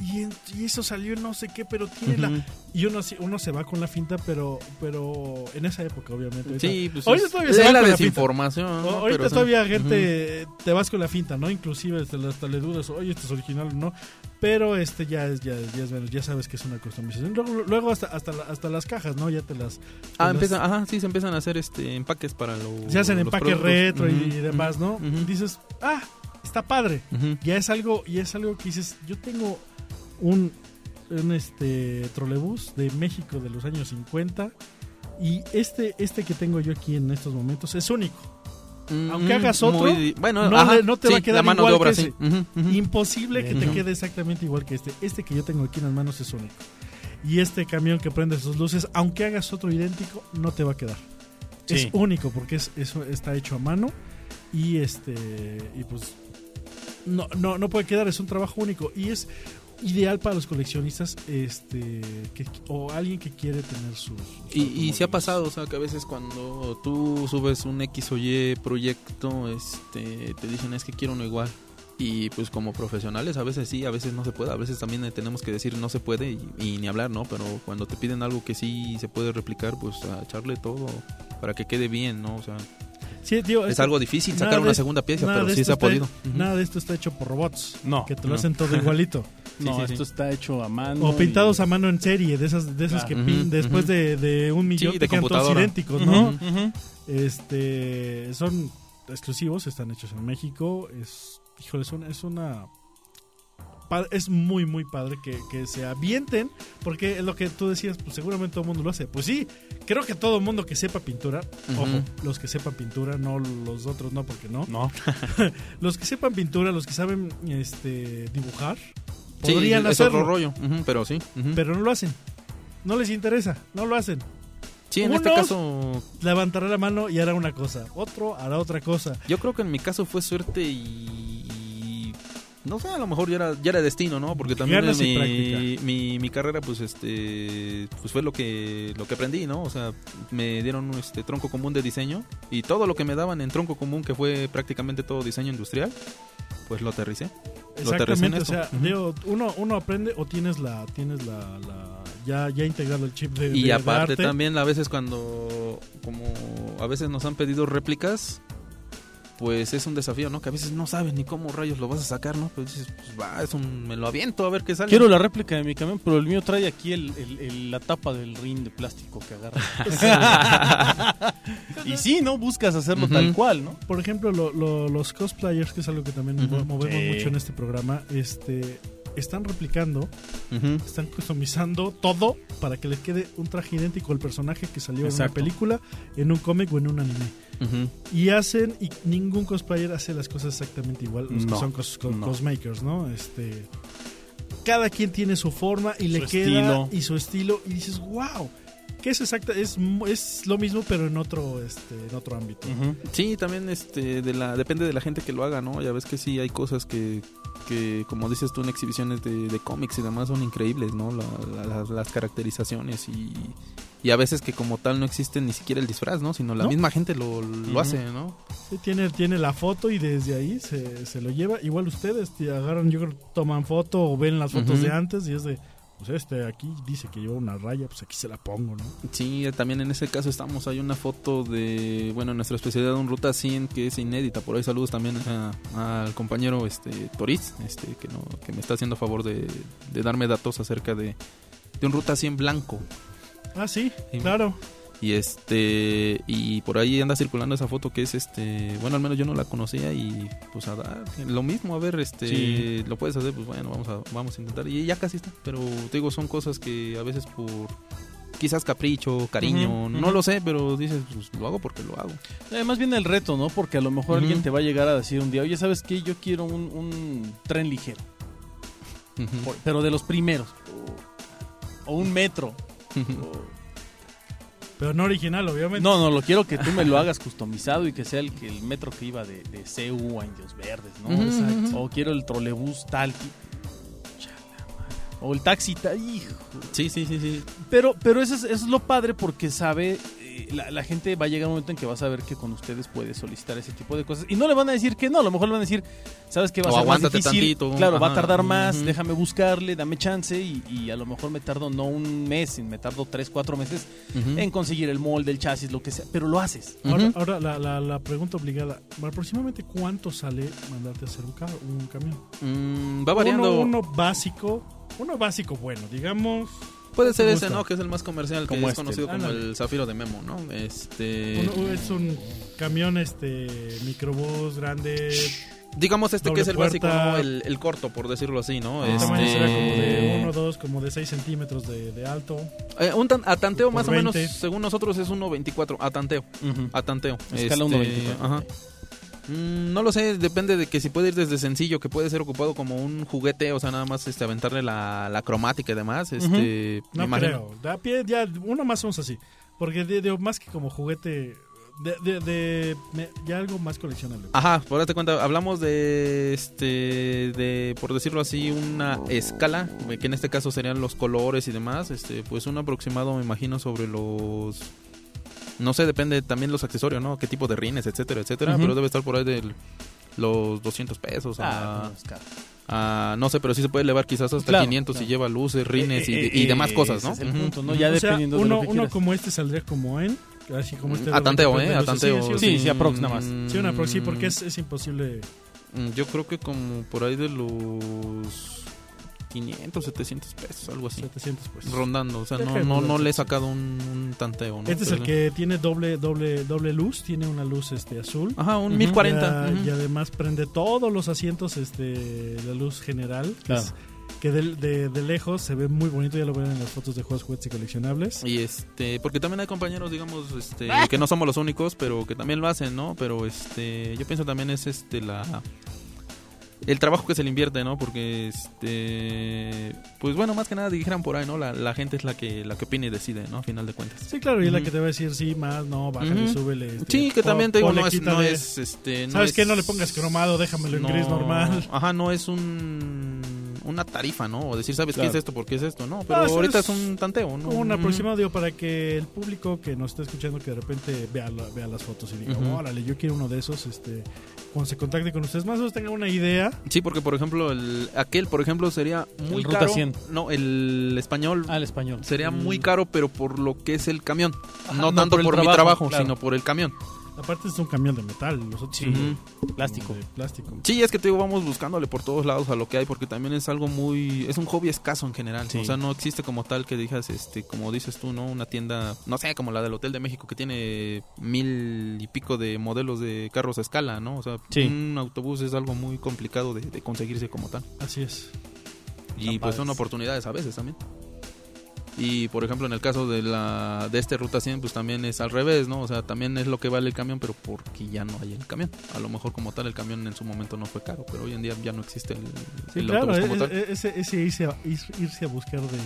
Y, eso salió no sé qué, pero tiene la... Y uno, uno se va con la finta, pero pero en esa época, obviamente. Sí, pues Ahorita es- todavía se va la con la finta. ahorita Pero, todavía gente te vas con la finta, ¿no? Inclusive hasta, le- hasta le dudas, oye, esto es original o no. Pero este ya es, ya, ya es menos, ya sabes que es una customización. Luego, luego hasta, hasta, la- hasta las cajas, ¿no? Ya te las... Ah, empiezan, ajá, sí, se empiezan a hacer este empaques para los. se hacen los empaque productos. retro y, demás, ¿no? Y dices, ah, está padre. Ya es algo, y es algo que dices, yo tengo un, un este trolebús de México de los años 50 y este, este que tengo yo aquí en estos momentos es único. Aunque Mm, hagas otro, muy- bueno, no ajá, le- no te va a quedar la mano igual de obra, que sí. Ujú, ujú. Imposible que te quede exactamente igual que este. Este que yo tengo aquí en las manos es único. Y este camión que prende sus luces, aunque hagas otro idéntico, no te va a quedar. Es único porque es, eso está hecho a mano y este y pues no, no, no puede quedar, es un trabajo único y es ideal para los coleccionistas este que, o alguien que quiere tener sus, sus Y, y se ha pasado, o sea, que a veces cuando tú subes un X o Y proyecto, este, te dicen es que quiero uno igual. Y pues como profesionales a veces sí, a veces no se puede, a veces también eh, tenemos que decir no se puede y, y ni hablar, ¿no? Pero cuando te piden algo que sí se puede replicar, pues a echarle todo para que quede bien, ¿no? O sea, Sí, tío, es esto- algo difícil sacar una segunda pieza, pero sí se ha está- podido. Nada de esto está hecho por robots No, que te lo no. hacen todo igualito No, Sí, sí, esto sí. está hecho a mano. O pintados y- a mano en serie, de esas, de esas Ah. que pin- después de, de un millón Sí, de quedan todos idénticos, ¿no? Este, son exclusivos, están hechos en México. Es, híjole, es una, es una es muy muy padre que, que se avienten porque es lo que tú decías, pues seguramente todo el mundo lo hace. Pues sí, creo que todo el mundo que sepa pintura, ojo, los que sepan pintura, no los otros no porque no. No. Los que sepan pintura, los que saben este dibujar, Sí, podrían otro hacerlo, rollo, ujú, pero sí. pero no lo hacen. No les interesa, no lo hacen. sí, en este caso Levantará la mano y hará una cosa, otro hará otra cosa. Yo creo que en mi caso fue suerte y no sé, a lo mejor ya era, ya era destino, ¿no? Porque también mi, mi, mi carrera, pues este, pues fue lo que lo que aprendí, ¿no? O sea, me dieron este tronco común de diseño y todo lo que me daban en tronco común, que fue prácticamente todo diseño industrial, pues lo aterricé. Lo aterricé en Exactamente, o sea, digo, uno, uno aprende o tienes la, tienes la, la- ya, ya integrado el chip de, Y de- de aparte arte. también a veces cuando como a veces nos han pedido réplicas, pues es un desafío, ¿no? Que a veces no sabes ni cómo rayos lo vas a sacar, ¿no? Pues dices, pues va, es un me lo aviento a ver qué sale. Quiero la réplica de mi camión, pero el mío trae aquí el, el- el- la tapa del ring de plástico que agarra. y sí, ¿no? Buscas hacerlo tal cual, ¿no? Por ejemplo, lo- lo- los cosplayers, que es algo que también Ujú. movemos Sí. mucho en este programa, este están replicando, están customizando todo para que les quede un traje idéntico al personaje que salió en una película, en un cómic o en un anime. Y hacen, y ningún cosplayer hace las cosas exactamente igual, los que son cos, cos- no. cosmakers, ¿no? Este, cada quien tiene su forma y le queda estilo. y su estilo y dices, wow, que es exacta, es, es lo mismo pero en otro, este, en otro ámbito. Sí, también este de la depende de la gente que lo haga, ¿no? Ya ves que sí hay cosas que que como dices tú en exhibiciones de, de cómics y demás son increíbles, ¿no? La- la- las caracterizaciones y, y a veces que como tal no existe ni siquiera el disfraz, ¿no? Sino la ¿No? misma gente lo, lo hace, ¿no? Sí, tiene, tiene la foto y desde ahí se, se lo lleva. Igual ustedes te agarran, yo creo, toman foto o ven las fotos de antes y es de, pues este aquí dice que lleva una raya, pues aquí se la pongo, ¿no? Sí, también en ese caso estamos. Hay una foto de, bueno, nuestra especialidad, un Ruta 100 que es inédita. Por ahí saludos también a- al compañero este Toriz, este, que, no, que me está haciendo favor de, de darme datos acerca de, de un Ruta 100 blanco. Ah, sí, Sí. claro. Y este y por ahí anda circulando esa foto que es este, bueno, al menos yo no la conocía y pues a dar lo mismo, a ver, este, Sí. lo puedes hacer, pues bueno, vamos a vamos a intentar y ya casi está, pero te digo, son cosas que a veces por quizás capricho, cariño, no lo sé, pero dices, pues lo hago porque lo hago. Además viene el reto, ¿no? Porque a lo mejor alguien te va a llegar a decir un día, oye, ¿sabes qué? Yo quiero un, un tren ligero, por- pero de los primeros. O, o un metro. o- Pero no original, obviamente. No, no, lo quiero que tú me lo hagas customizado y que sea el, que el metro que iba de, de CU a Indios Verdes, ¿no? Exacto. O quiero el trolebús tal. ti- Chala madre. O el taxi tal. Hijo. Sí, sí, sí, sí. Pero, pero eso, es, eso es lo padre porque sabe, eh, la, la gente va a llegar un momento en que va a saber que con ustedes puede solicitar ese tipo de cosas. Y no le van a decir que no, a lo mejor le van a decir, sabes que va a O ser más difícil. tantito. Claro, va a tardar más, déjame buscarle, dame chance y, y a lo mejor me tardo no un mes, me tardo tres, cuatro meses en conseguir el molde, el chasis, lo que sea, pero lo haces. Ahora, Ujú. ahora la, la, la pregunta obligada. ¿Aproximadamente cuánto sale mandarte a hacer un, ca- un camión? Mm, va variando. Uno, uno básico, uno básico bueno, digamos. Puede ser ¿Te ese? ¿no? Que es el más comercial, que Como es este. conocido como Ándale. el Zafiro de Memo, ¿no? Este... Uno- es un camión este microbús grande. Digamos este Doble que es el básico, puerta. ¿no? El, el corto, por decirlo así, ¿no? El Este, tamaño será como de 1, 2, como de 6 centímetros de, de alto. eh, un tan- a tanteo Por más o 20. menos, según nosotros es 1.24, a tanteo, a tanteo. Escala Este, 1.24. Ajá. Mm, no lo sé, depende de que si puede ir desde sencillo, que puede ser ocupado como un juguete, o sea, nada más este aventarle la, la cromática y demás, este... me No imagino. creo. Da pie, ya, uno más o menos así. Porque de, de- más que como juguete, de, de, de- me- ya algo más coleccionable. Ajá, por darte cuenta, hablamos de este de por decirlo así una escala, que en este caso serían los colores y demás, este pues un aproximado me imagino sobre los no sé, depende también los accesorios, ¿no? Qué tipo de rines, etcétera, etcétera, pero debe estar por ahí de los 200 pesos Ah, a, no, es caro. a- no sé, pero sí se puede elevar quizás hasta Claro, 500 claro. si lleva luces, rines y, Eh, eh, y demás eh, cosas, ¿no? es el Ujú. punto, ¿no? Ya o sea, dependiendo de uno, lo que uno como este saldría como en. Así como este A de tanteo, 23 ¿eh? A tanteo. Sí, sí, Sí, sí. sí, aprox nada más. Sí, una proxy, Mm, porque es, es imposible. Mm, Yo creo que como por ahí de los 500, 700 pesos, algo así. 700 pues. Rondando, o sea, no, no, no le he 700. sacado un, un tanteo, ¿no? Este es el que tiene doble doble doble luz, tiene una luz este azul. Ajá, un Ujú. 1040. Ya- ujú. Y además prende todos los asientos este la luz general, que, Claro. es- que de, de- de lejos se ve muy bonito, ya lo ven en las fotos de juegos, juguetes y coleccionables. Y este, porque también hay compañeros, digamos, este, Ah. que no somos los únicos, pero que también lo hacen, ¿no? Pero este, yo pienso también es este la el trabajo que se le invierte, ¿no? Porque este, pues bueno, más que nada dijeran por ahí, ¿no? La, la gente es la que la que opina y decide, ¿no? A final de cuentas. Sí, claro, y es la que te va a decir sí, más, no, bájale, súbele. este, Sí, que también te digo, no es, no es este, no ¿Sabes es- qué? No le pongas cromado, déjamelo en no- gris normal. Ajá, no es un una tarifa, ¿no? O decir, ¿sabes qué Claro. es esto? ¿Por qué es esto? No, pero No, ahorita es es un tanteo, ¿no? Un aproximado, digo, para que el público que nos está escuchando, que de repente vea, la- vea las fotos y diga, Ujú. órale, yo quiero uno de esos, este, cuando se contacte con ustedes, más o menos tenga una idea. Sí, porque por ejemplo, el, aquel, por ejemplo, sería muy El Ruta caro. 100. No, el español Al español. sería Mm. muy caro, pero por lo que es el camión. Ajá, no no tanto por por, el mi trabajo, trabajo, claro. sino por el camión. Aparte es un camión de metal, los otros Sí. Plástico. de plástico. Sí, es que te digo, vamos buscándole por todos lados a lo que hay, porque también es algo muy. Es un hobby escaso en general. Sí. O sea, no existe como tal que digas, este, como dices tú, ¿no? Una tienda, no sé, como la del Hotel de México, que tiene mil y pico de modelos de carros a escala, ¿no? O sea, Sí. un autobús es algo muy complicado de, de conseguirse como tal. Así es. Y pues son oportunidades a veces también. Y por ejemplo, en el caso de la de este Ruta 100, pues también es al revés, ¿no? O sea, también es lo que vale el camión, pero porque ya no hay el camión. A lo mejor como tal el camión en su momento no fue caro, pero hoy en día ya no existe el, Sí, el claro, autobús como e- tal. e- ese, ese irse, a, irse a buscar de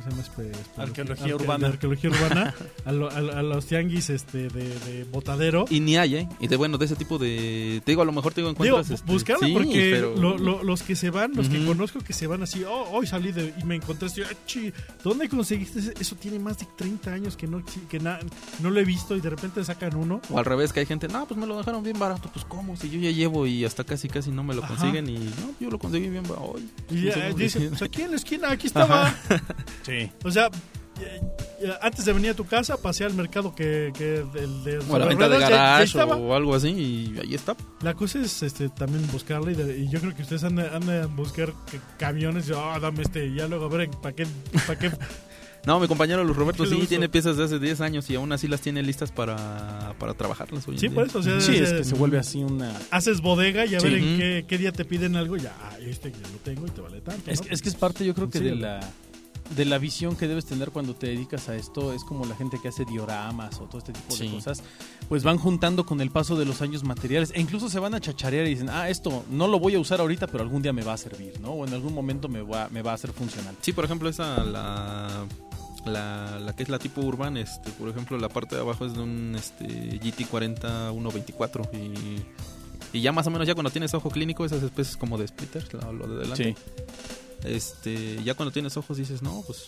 ¿cómo se llama? Espe- espe- Arqueología arque- urbana. arqueología urbana a, lo- a- a los tianguis este, de, de botadero. Y ni hay, ¿eh? Y de bueno, de ese tipo de. Te digo, a lo mejor te digo, Digo, encuentras. este, buscarla sí, porque pero- lo- lo- los que se van, los que conozco que se van así, oh, hoy salí de, y me encontré así, "Ah, chi, ¿dónde conseguiste ese? eso? tiene más de 30 años que no que na- no lo he visto y de repente sacan uno. O al revés, que hay gente, no, pues me lo dejaron bien barato. Pues, ¿cómo? Si yo ya llevo y hasta casi, casi no me lo Ajá. consiguen. Y no, yo lo conseguí bien barato. Y ya, sé cómo dice, decir. pues aquí en la esquina, aquí estaba. Sí. O sea, eh, eh, antes de venir a tu casa, pasé al mercado que, que del de O a la venta de ruedas, ya- ya garage o algo así. Y ahí está. La cosa es este, también buscarla y, de- y yo creo que ustedes andan, andan a buscar que- camiones y, oh, dame este, y ya luego a ver para qué, para qué. No, mi compañero Luis Roberto ¿Qué le sí tiene piezas de hace 10 años y aún así las tiene listas para, para trabajarlas hoy en Sí, día. por eso, o sea, Sí, es eh, que se vuelve así una... haces bodega y a Sí. ver en qué, qué día te piden algo, ya, ah, este ya lo tengo y te vale tanto. Es, ¿no? es que es parte, yo creo que Sí, de el- la de la visión que debes tener cuando te dedicas a esto es como la gente que hace dioramas o todo este tipo de cosas, pues van juntando con el paso de los años materiales e incluso se van a chacharear y dicen, ah, esto no lo voy a usar ahorita, pero algún día me va a servir, ¿no? O en algún momento me va, me va a ser funcional. Sí, por ejemplo, esa, la, la, la que es la tipo urban, este, por ejemplo, la parte de abajo es de un este, GT40 124 y, y ya más o menos ya cuando tienes ojo clínico, esas especies como de splitters, lo, lo de delante, Sí. Este, ya cuando tienes ojos dices, no, pues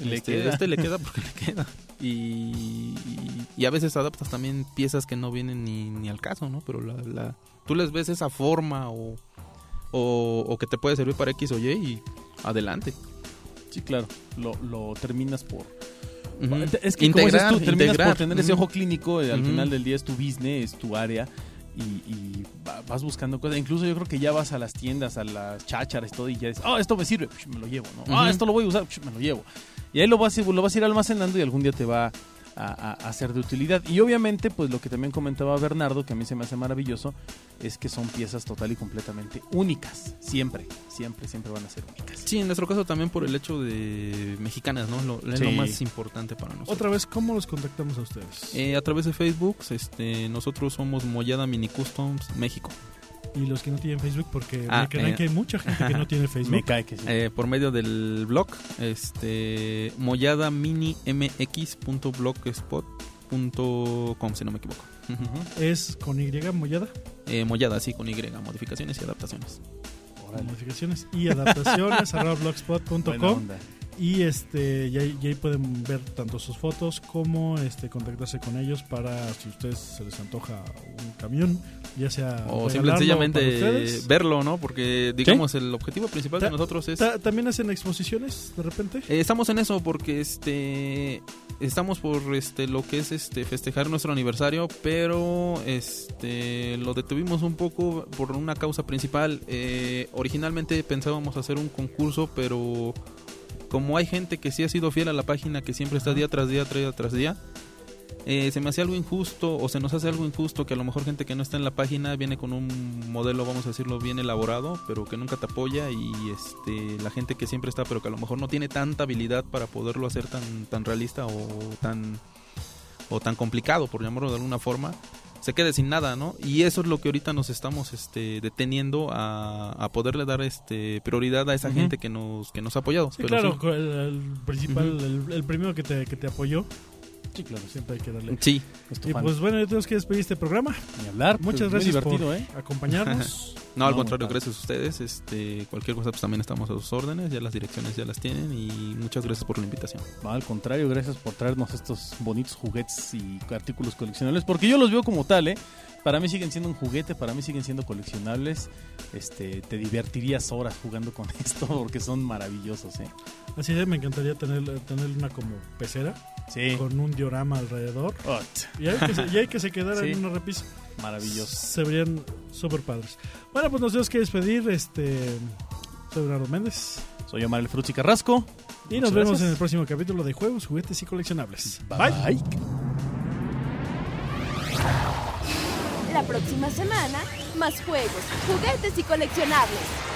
Le este, queda. este le queda porque le queda. Y, y, y a veces adaptas también piezas que no vienen ni, ni al caso, ¿no? Pero la, la, tú les ves esa forma o, o, o que te puede servir para X o Y y adelante. Sí, claro, lo, lo terminas por... Es que como dices tú, terminas integrar. por tener ese ojo clínico, eh, al final del día es tu business, es tu área y, y va- vas buscando cosas. Incluso yo creo que ya vas a las tiendas, a las chácharas, todo y ya dices, ah, esto me sirve, Psh, me lo llevo, ¿no? Ah, esto lo voy a usar, Psh, me lo llevo. Y ahí vas, lo vas a ir almacenando y algún día te va a, a- a ser de utilidad. Y obviamente, pues lo que también comentaba Bernardo, que a mí se me hace maravilloso, es que son piezas total y completamente únicas. Siempre, siempre, siempre van a ser únicas. Sí, en nuestro caso también por el hecho de mexicanas, ¿no? Lo, es lo más importante para nosotros. Otra vez, ¿cómo los contactamos a ustedes? Eh, a través de Facebook, este, nosotros somos Mollada Mini Customs México. Y los que no tienen Facebook, porque Ah, me crean eh. que hay mucha gente que no tiene Facebook. Me cae que sí. Eh, por medio del blog, este, molladamini.mx.blogspot.com, si no me equivoco. Es con Y mollada, Eh, mollada, sí, con Y, modificaciones y adaptaciones. Órale. modificaciones y adaptaciones arroba blogspot.com. y este y ahí, pueden ver tanto sus fotos como este contactarse con ellos para si a ustedes se les antoja un camión, ya sea O regalarlo simple para sencillamente ustedes. verlo, ¿no? Porque, digamos, el objetivo principal de nosotros es... Ta- ¿También hacen exposiciones de repente? Eh, estamos en eso porque este estamos por este lo que es este festejar nuestro aniversario, pero este lo detuvimos un poco por una causa principal. Eh, originalmente pensábamos hacer un concurso, pero como hay gente que sí ha sido fiel a la página, que siempre está día tras día, día tras día, eh, se me hace algo injusto o se nos hace algo injusto que a lo mejor gente que no está en la página viene con un modelo, vamos a decirlo, bien elaborado, pero que nunca te apoya y este la gente que siempre está, pero que a lo mejor no tiene tanta habilidad para poderlo hacer tan tan realista o tan o tan complicado, por llamarlo de alguna forma, se quede sin nada, ¿no? Y eso es lo que ahorita nos estamos este, deteniendo a, a poderle dar este prioridad a esa gente que nos que nos ha apoyado. Sí, Pero claro, sí. el, el principal, el, el primero que te, que te apoyó, Sí, claro, siempre hay que darle. Sí, Y fan. pues bueno, ya tenemos que despedir este programa. Ni hablar. Muchas pues, gracias Muy divertido, por ¿eh? acompañarnos. No, al No, contrario, gracias a ustedes. Este, cualquier cosa, pues también estamos a sus órdenes. Ya las direcciones ya las tienen. Y muchas gracias por la invitación. No, al contrario, gracias por traernos estos bonitos juguetes y artículos coleccionables. Porque yo los veo como tal, ¿eh? Para mí siguen siendo un juguete, para mí siguen siendo coleccionables. Este, te divertirías horas jugando con esto porque son maravillosos, ¿eh? Así de, me encantaría tener, tener una como pecera Sí. con un diorama alrededor. Oh, Y hay que se, y hay que se quedara Sí. en una repisa. Maravilloso. Se verían súper padres. Bueno, pues nos tenemos que despedir. Este, soy Bernardo Méndez. Soy Omar el Fruchi Carrasco. Y nos vemos gracias. en el próximo capítulo de Juegos, Juguetes y Coleccionables. Bye. La próxima semana, más juegos, juguetes y coleccionables.